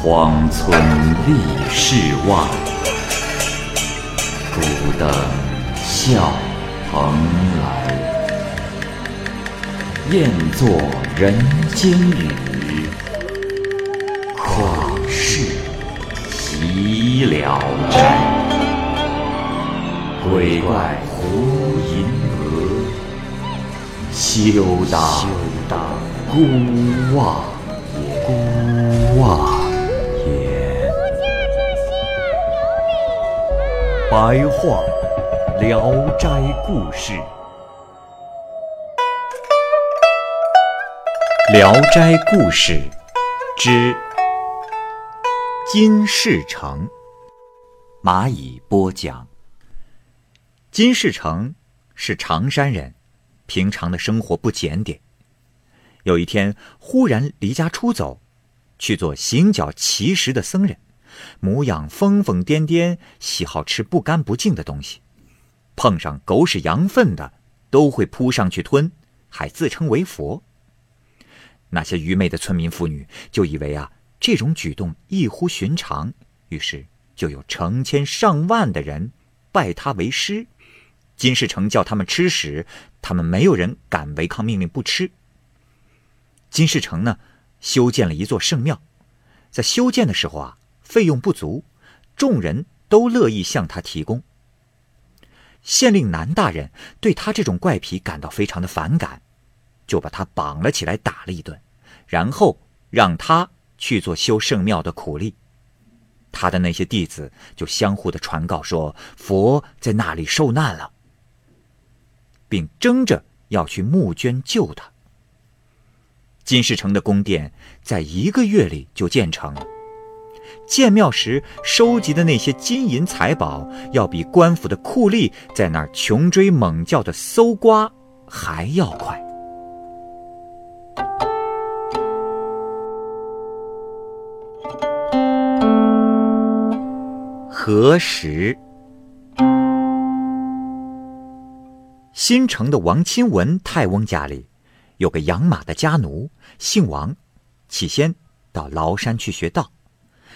荒村立世外，孤灯笑蓬莱。雁作人间雨，旷世岂了斋？鬼怪胡银娥，休当孤望白话《聊斋故事》。《聊斋故事》之金世成，蚂蚁播讲。金世成是常山人，平常的生活不检点。有一天，忽然离家出走，去做行脚乞食的僧人，模样疯疯癫癫，喜好吃不干不净的东西，碰上狗屎羊粪的都会扑上去吞，还自称为佛。那些愚昧的村民妇女就以为啊，这种举动异乎寻常，于是就有成千上万的人拜他为师。金世成叫他们吃屎，他们没有人敢违抗命令不吃。金世成呢，修建了一座圣庙，在修建的时候啊，费用不足，众人都乐意向他提供。县令南大人对他这种怪癖感到非常的反感。就把他绑了起来，打了一顿，然后让他去做修圣庙的苦力。他的那些弟子就相互的传告说，佛在那里受难了，并争着要去募捐救他。金世成的宫殿在一个月里就建成了，建庙时收集的那些金银财宝，要比官府的酷吏在那儿穷追猛叫的搜刮还要快。何时？新城的王钦文太翁家里有个养马的家奴，姓王。起先到崂山去学道，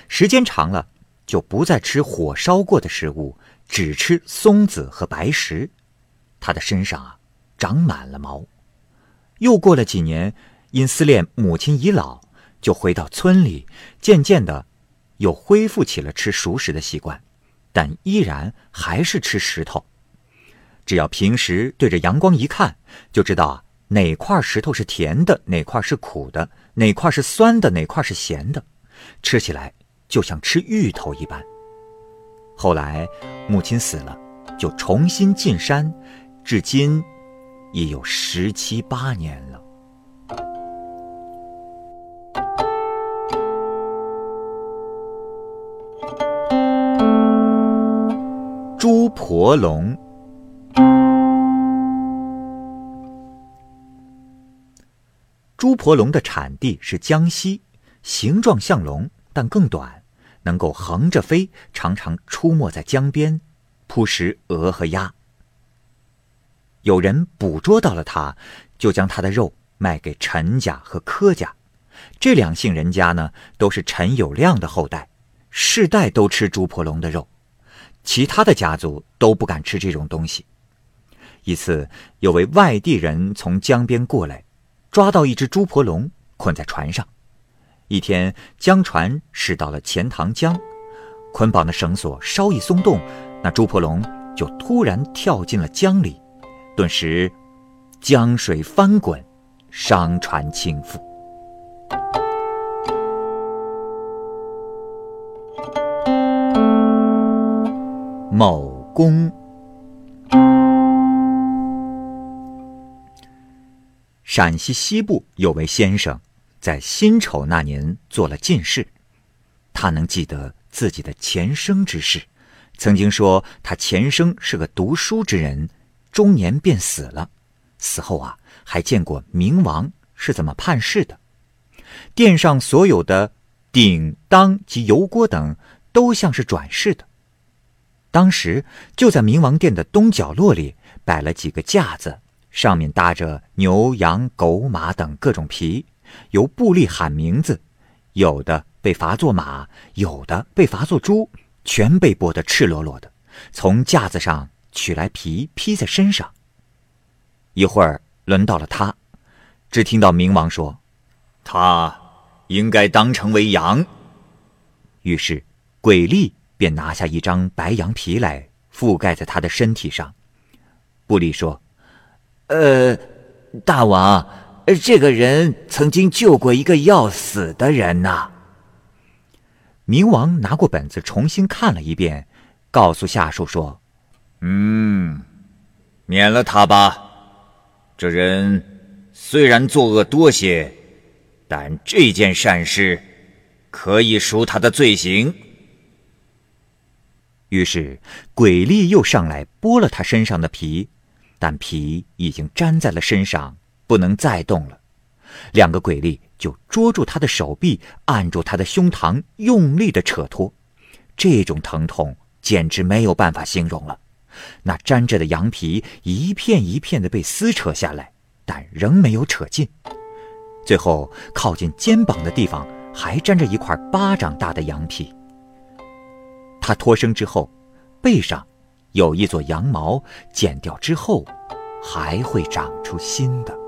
时间长了就不再吃火烧过的食物，只吃松子和白石。他的身上啊长满了毛。又过了几年，因思念母亲已老，就回到村里，渐渐的。又恢复起了吃熟食的习惯，但依然还是吃石头。只要平时对着阳光一看，就知道啊哪块石头是甜的，哪块是苦的，哪块是酸的，哪块是咸的，吃起来就像吃芋头一般。后来母亲死了，就重新进山，至今已有十七八年了。朱婆龙，朱婆龙的产地是江西，形状像龙，但更短，能够横着飞，常常出没在江边，扑食鹅和鸭。有人捕捉到了它，就将它的肉卖给陈家和柯家，这两姓人家呢，都是陈友谅的后代，世代都吃朱婆龙的肉。其他的家族都不敢吃这种东西。一次，有位外地人从江边过来，抓到一只猪婆龙，捆在船上。一天，江船驶到了钱塘江，捆绑的绳索稍一松动，那猪婆龙就突然跳进了江里，顿时江水翻滚，商船倾覆。某公，陕西西部有位先生，在辛丑那年做了进士。他能记得自己的前生之事，曾经说他前生是个读书之人，中年便死了。死后啊，还见过冥王是怎么判事的。殿上所有的鼎当及油锅等，都像是转世的。当时就在冥王殿的东角落里摆了几个架子，上面搭着牛、羊、狗、马等各种皮，由布吏喊名字，有的被罚做马，有的被罚做猪，全被剥得赤裸裸的，从架子上取来皮披在身上。一会儿轮到了他，只听到冥王说：“他应该当成为羊。”于是鬼力便拿下一张白羊皮来覆盖在他的身体上。布利说：“呃，大王，这个人曾经救过一个要死的人呐。”冥王拿过本子重新看了一遍，告诉下属说：“嗯，免了他吧。这人虽然作恶多些，但这件善事可以赎他的罪行。”于是鬼力又上来剥了他身上的皮。但皮已经粘在了身上，不能再动了。两个鬼力就捉住他的手臂，按住他的胸膛，用力的扯脱。这种疼痛简直没有办法形容了。那粘着的羊皮一片一片的被撕扯下来，但仍没有扯尽。最后靠近肩膀的地方还粘着一块巴掌大的羊皮。他脱生之后，背上。有一撮羊毛，剪掉之后，还会长出新的。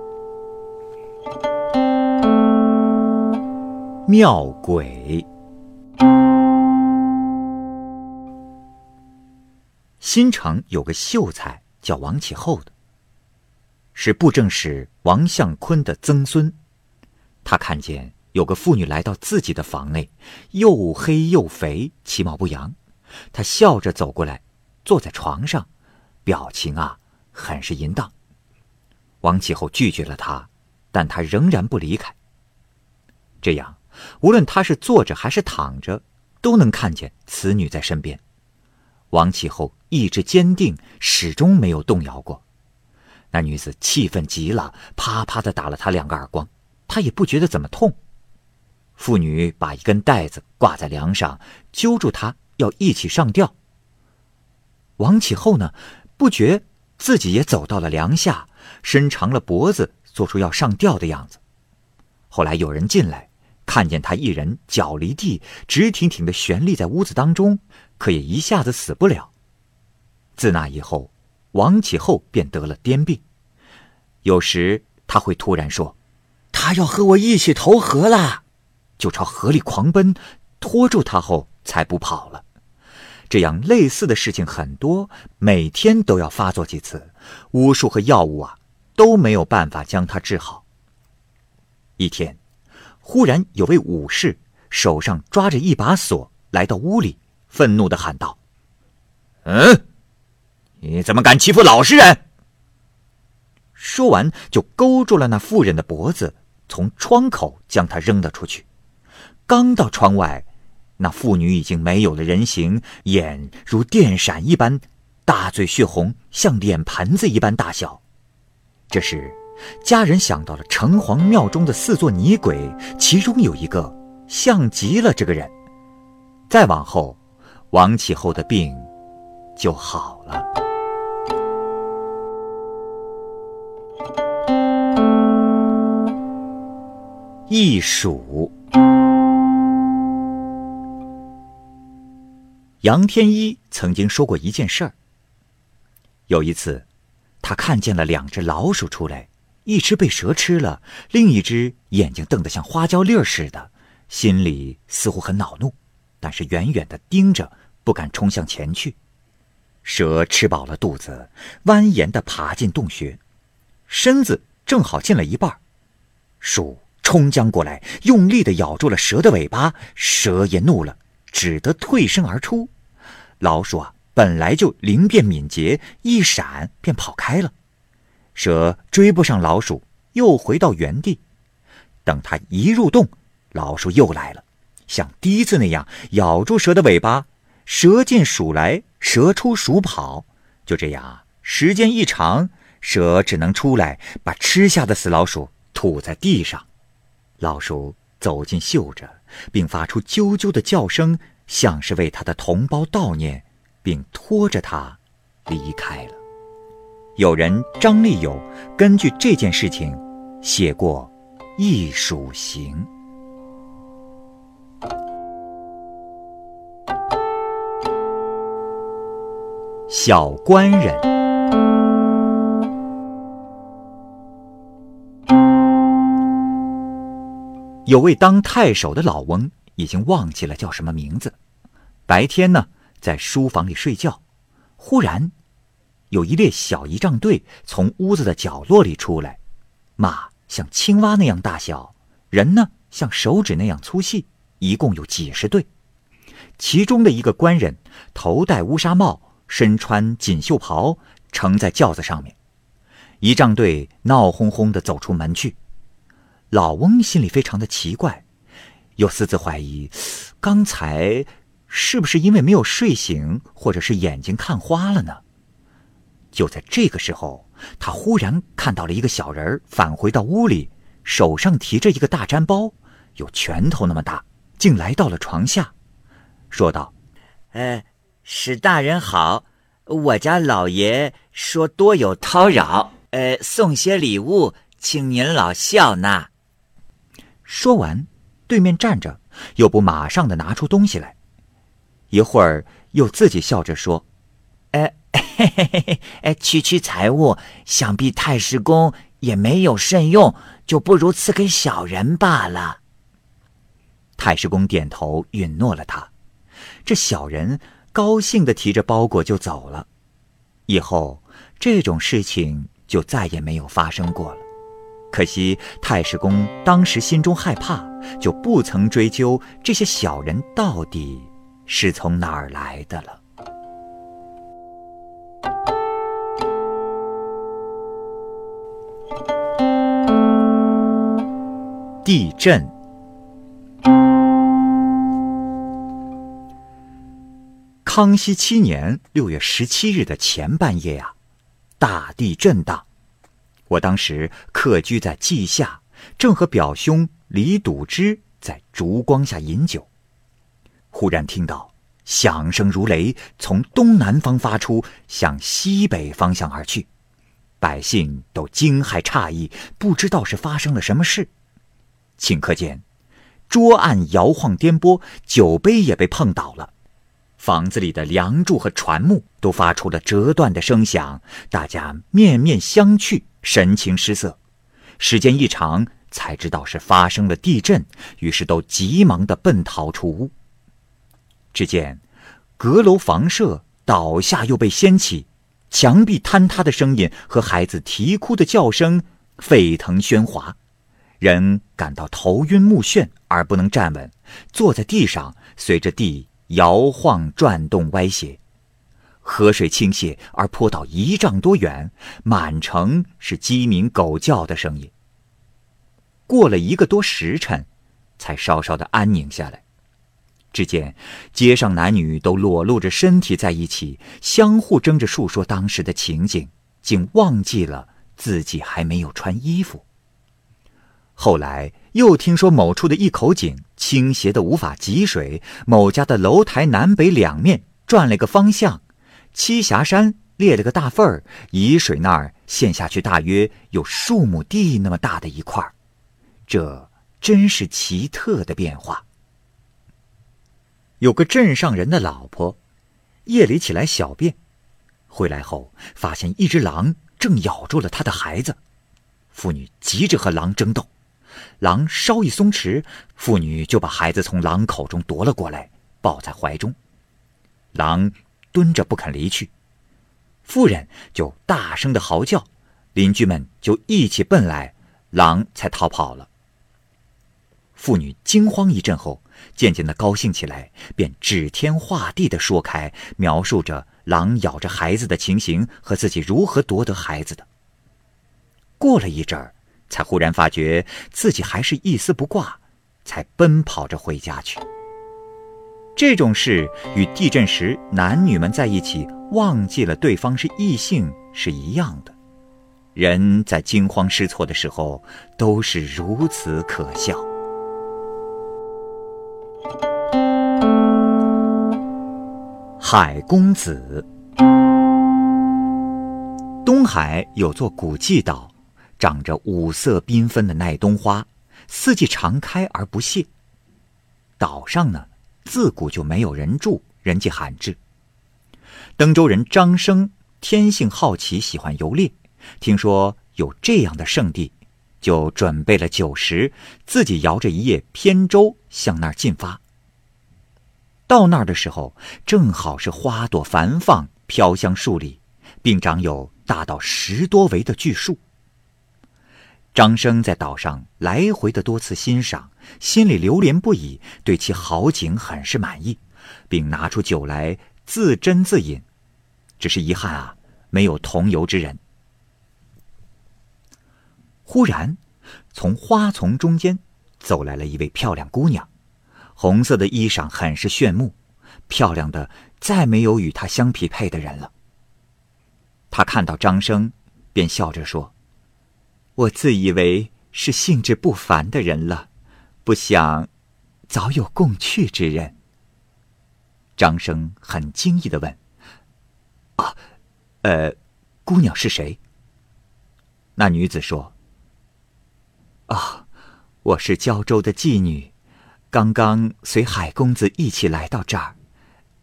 妙鬼，新城有个秀才叫王启厚的，是布政使王相坤的曾孙。他看见有个妇女来到自己的房内，又黑又肥，其貌不扬。他笑着走过来。坐在床上，表情啊，很是淫荡。王启厚拒绝了他，但他仍然不离开。这样，无论他是坐着还是躺着，都能看见此女在身边。王启后意志坚定，始终没有动摇过。那女子气愤极了，啪啪的打了他两个耳光，他也不觉得怎么痛。妇女把一根带子挂在梁上，揪住他要一起上吊。王启后呢，不觉自己也走到了梁下，伸长了脖子，做出要上吊的样子。后来有人进来，看见他一人脚离地，直挺挺的悬立在屋子当中，可也一下子死不了。自那以后，王启后便得了癫病，有时他会突然说：“他要和我一起投河了”，就朝河里狂奔，拖住他后才不跑了。这样类似的事情很多，每天都要发作几次，巫术和药物啊都没有办法将他治好。一天，忽然有位武士手上抓着一把锁来到屋里，愤怒的喊道：“嗯，你怎么敢欺负老实人？”说完就勾住了那妇人的脖子，从窗口将她扔了出去。刚到窗外。那妇女已经没有了人形，眼如电闪一般，大嘴血红，像脸盆子一般大小。这时，家人想到了城隍庙中的四座泥鬼，其中有一个像极了这个人。再往后，王启后的病就好了。一数。杨天一曾经说过一件事儿。有一次，他看见了两只老鼠出来，一只被蛇吃了，另一只眼睛瞪得像花椒粒儿似的，心里似乎很恼怒，但是远远的盯着，不敢冲向前去。蛇吃饱了肚子，蜿蜒的爬进洞穴，身子正好进了一半，鼠冲将过来，用力的咬住了蛇的尾巴，蛇也怒了，只得退身而出。老鼠啊，本来就灵便敏捷，一闪便跑开了。蛇追不上老鼠，又回到原地。等它一入洞，老鼠又来了，像第一次那样咬住蛇的尾巴。蛇见鼠来，蛇出鼠跑。就这样，时间一长，蛇只能出来把吃下的死老鼠吐在地上。老鼠走近嗅着，并发出啾啾的叫声。像是为它的同胞悼念，并拖着他离开了。有人张立友根据这件事情写过《艺术行》。小官人，有位当太守的老翁已经忘记了叫什么名字。白天呢，在书房里睡觉，忽然，有一列小仪仗队从屋子的角落里出来，马像青蛙那样大小，人呢像手指那样粗细，一共有几十对。其中的一个官人，头戴乌纱帽，身穿锦绣袍，乘在轿子上面。仪仗队闹哄哄地走出门去。老翁心里非常的奇怪，又私自怀疑，刚才是不是因为没有睡醒，或者是眼睛看花了呢？就在这个时候，他忽然看到了一个小人返回到屋里，手上提着一个大毡包，有拳头那么大，竟来到了床下。说道：“呃，史大人好，我家老爷说多有叨扰，呃，送些礼物，请您老笑纳。”说完，对面站着，又不马上的拿出东西来，一会儿又自己笑着说：“哎，嘿嘿嘿嘿，哎，区区财物，想必太师公也没有甚用，就不如赐给小人罢了。”太师公点头允诺了他。这小人高兴的提着包裹就走了，以后这种事情就再也没有发生过了。可惜太史公当时心中害怕，就不曾追究这些小人到底是从哪儿来的了。地震。康熙七年六月十七日的前半夜呀，大地震荡。我当时客居在稷下，正和表兄李笃之在烛光下饮酒，忽然听到响声如雷，从东南方发出，向西北方向而去。百姓都惊骇诧异，不知道是发生了什么事。顷刻间，桌案摇晃颠簸，酒杯也被碰倒了。房子里的梁柱和船木都发出了折断的声响，大家面面相觑，神情失色。时间一长，才知道是发生了地震，于是都急忙的奔逃出屋。只见阁楼房舍倒下又被掀起，墙壁坍塌的声音和孩子啼哭的叫声沸腾喧哗，人感到头晕目眩而不能站稳，坐在地上，随着地。摇晃、转动、歪斜，河水倾泻而泼到一丈多远，满城是鸡鸣狗叫的声音。过了一个多时辰，才稍稍的安宁下来。只见街上男女都裸露着身体在一起，相互争着述说当时的情景，竟忘记了自己还没有穿衣服。后来又听说某处的一口井倾斜的无法汲水，某家的楼台南北两面转了个方向，栖霞山裂了个大缝儿，沂水那儿陷下去大约有数亩地那么大的一块儿，这真是奇特的变化。有个镇上人的老婆，夜里起来小便，回来后发现一只狼正咬住了他的孩子，妇女急着和狼争斗。狼稍一松弛，妇女就把孩子从狼口中夺了过来，抱在怀中。狼蹲着不肯离去，妇人就大声的嚎叫，邻居们就一起奔来，狼才逃跑了。妇女惊慌一阵后，渐渐的高兴起来，便指天画地的说开，描述着狼咬着孩子的情形和自己如何夺得孩子的。过了一阵儿。才忽然发觉自己还是一丝不挂，才奔跑着回家去。这种事与地震时男女们在一起忘记了对方是异性是一样的。人在惊慌失措的时候都是如此可笑。海公子，东海有座古迹岛。长着五色缤纷的耐冬花，四季常开而不谢。岛上呢，自古就没有人住，人迹罕至。登州人张生天性好奇，喜欢游猎，听说有这样的圣地，就准备了酒食，自己摇着一叶扁舟向那儿进发。到那儿的时候，正好是花朵繁放，飘香数里，并长有大到十多围的巨树。张生在岛上来回的多次欣赏，心里流连不已，对其好景很是满意，并拿出酒来自斟自饮。只是遗憾啊，没有同游之人。忽然，从花丛中间走来了一位漂亮姑娘，红色的衣裳很是炫目，漂亮的再没有与她相匹配的人了。她看到张生，便笑着说。我自以为是兴致不凡的人了，不想早有共趣之人。张生很惊异的问：“啊，呃，姑娘是谁？”那女子说：“啊，我是胶州的妓女，刚刚随海公子一起来到这儿。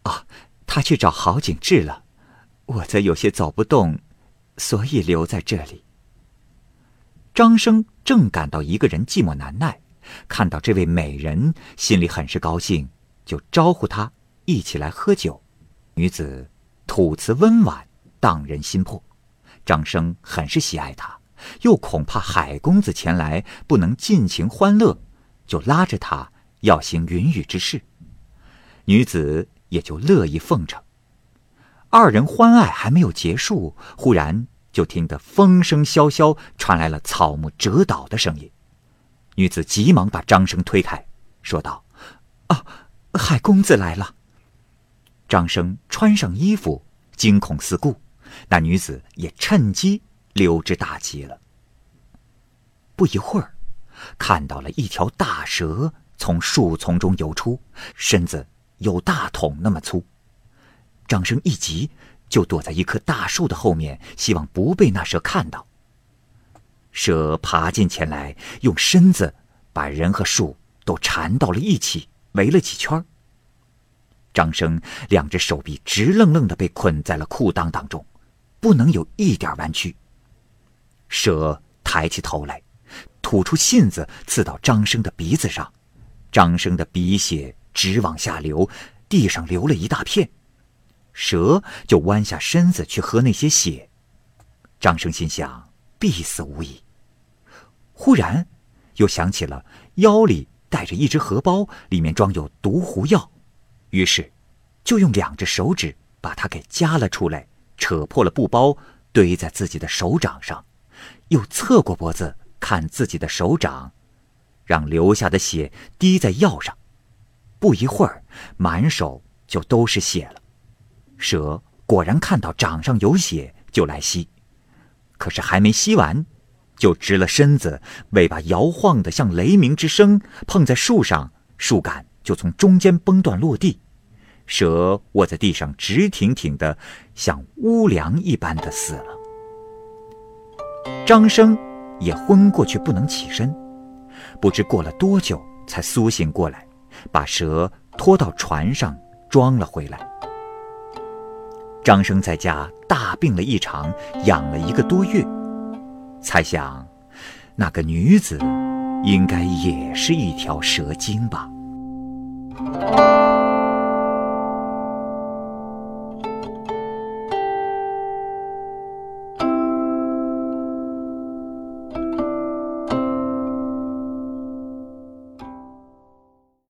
啊，他去找郝景致了，我则有些走不动，所以留在这里。”张生正感到一个人寂寞难耐，看到这位美人，心里很是高兴，就招呼她一起来喝酒。女子吐词温婉，荡人心魄。张生很是喜爱她，又恐怕海公子前来不能尽情欢乐，就拉着她要行云雨之事。女子也就乐意奉承。二人欢爱还没有结束，忽然。就听得风声萧萧，传来了草木折倒的声音。女子急忙把张生推开，说道：“啊，海公子来了。”张生穿上衣服，惊恐四顾。那女子也趁机溜之大吉了。不一会儿，看到了一条大蛇从树丛中游出，身子有大桶那么粗。张生一急。就躲在一棵大树的后面，希望不被那蛇看到。蛇爬进前来，用身子把人和树都缠到了一起，围了几圈。张生两只手臂直愣愣的被捆在了裤裆当中，不能有一点弯曲。蛇抬起头来，吐出信子刺到张生的鼻子上，张生的鼻血直往下流，地上流了一大片。蛇就弯下身子去喝那些血，张生心想必死无疑。忽然，又想起了腰里带着一只荷包，里面装有毒狐药，于是，就用两只手指把它给夹了出来，扯破了布包，堆在自己的手掌上，又侧过脖子看自己的手掌，让流下的血滴在药上。不一会儿，满手就都是血了。蛇果然看到掌上有血，就来吸，可是还没吸完，就直了身子，尾巴摇晃的像雷鸣之声，碰在树上，树干就从中间崩断落地，蛇卧在地上直挺挺的，像乌梁一般的死了。张生也昏过去，不能起身，不知过了多久才苏醒过来，把蛇拖到船上装了回来。张生在家大病了一场，养了一个多月，猜想，那个女子，应该也是一条蛇精吧。